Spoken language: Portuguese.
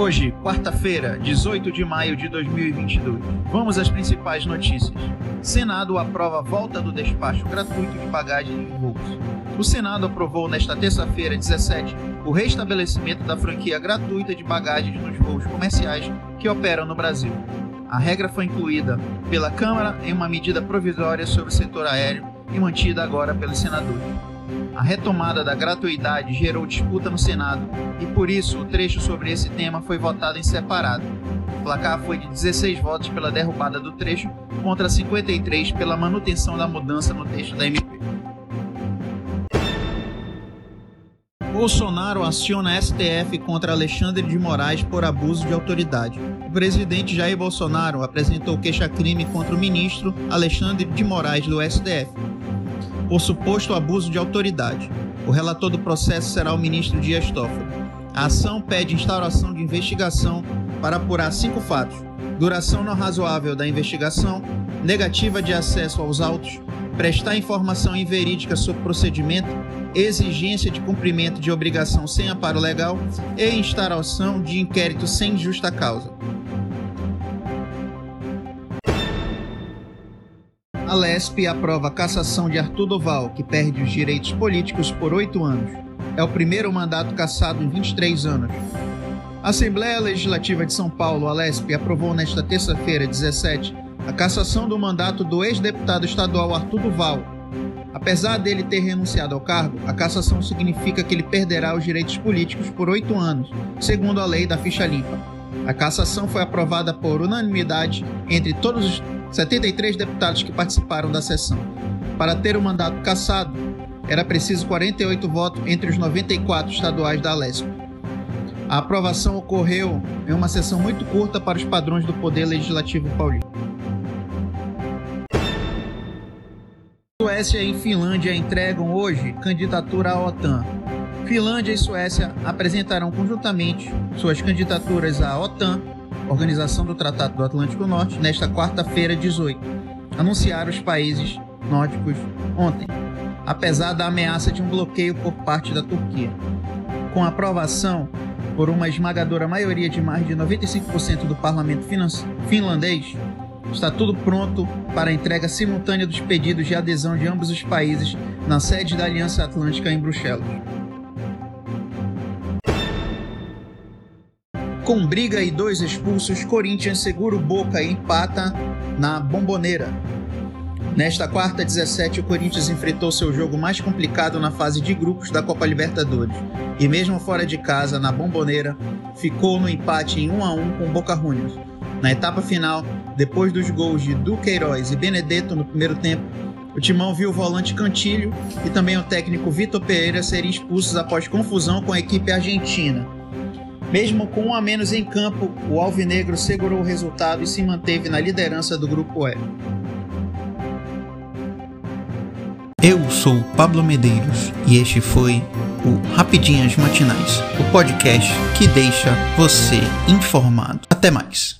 Hoje, quarta-feira, 18 de maio de 2022. Vamos às principais notícias. Senado aprova a volta do despacho gratuito de bagagem em voos. O Senado aprovou nesta terça-feira, 17, o restabelecimento da franquia gratuita de bagagens nos voos comerciais que operam no Brasil. A regra foi incluída pela Câmara em uma medida provisória sobre o setor aéreo e mantida agora pelos senadores. A retomada da gratuidade gerou disputa no Senado e por isso o trecho sobre esse tema foi votado em separado. O placar foi de 16 votos pela derrubada do trecho contra 53 pela manutenção da mudança no texto da MP. Bolsonaro aciona STF contra Alexandre de Moraes por abuso de autoridade. O presidente Jair Bolsonaro apresentou queixa-crime contra o ministro Alexandre de Moraes do STF por suposto abuso de autoridade. O relator do processo será o ministro Dias Toffoli. A ação pede instauração de investigação para apurar cinco fatos: duração não razoável da investigação, negativa de acesso aos autos, prestar informação inverídica sobre procedimento, exigência de cumprimento de obrigação sem amparo legal e instauração de inquérito sem justa causa. A LESP aprova a cassação de Arthur Doval, que perde os direitos políticos por oito anos. É o primeiro mandato cassado em 23 anos. A Assembleia Legislativa de São Paulo, a LESP, aprovou nesta terça-feira, 17, a cassação do mandato do ex-deputado estadual Arthur Duval. Apesar dele ter renunciado ao cargo, a cassação significa que ele perderá os direitos políticos por oito anos, segundo a lei da ficha limpa. A cassação foi aprovada por unanimidade entre todos os 73 deputados que participaram da sessão. Para ter o mandato cassado, era preciso 48 votos entre os 94 estaduais da Alesp. A aprovação ocorreu em uma sessão muito curta para os padrões do Poder Legislativo paulista. Suécia e Finlândia entregam hoje candidatura à OTAN. Finlândia e Suécia apresentarão conjuntamente suas candidaturas à OTAN Organização do Tratado do Atlântico Norte, nesta quarta-feira, 18. Anunciaram os países nórdicos ontem, apesar da ameaça de um bloqueio por parte da Turquia. Com aprovação por uma esmagadora maioria de mais de 95% do parlamento finlandês, está tudo pronto para a entrega simultânea dos pedidos de adesão de ambos os países na sede da Aliança Atlântica em Bruxelas. Com briga e dois expulsos, Corinthians segura o Boca e empata na Bomboneira. Nesta quarta 17, o Corinthians enfrentou seu jogo mais complicado na fase de grupos da Copa Libertadores e mesmo fora de casa, na Bomboneira, ficou no empate em 1 a 1 com Boca Juniors. Na etapa final, depois dos gols de Duqueiroz e Benedetto no primeiro tempo, o Timão viu o volante Cantilho e também o técnico Vitor Pereira serem expulsos após confusão com a equipe argentina. Mesmo com um a menos em campo, o Alvinegro segurou o resultado e se manteve na liderança do grupo E. Eu sou Pablo Medeiros e este foi o Rapidinhas Matinais, o podcast que deixa você informado. Até mais.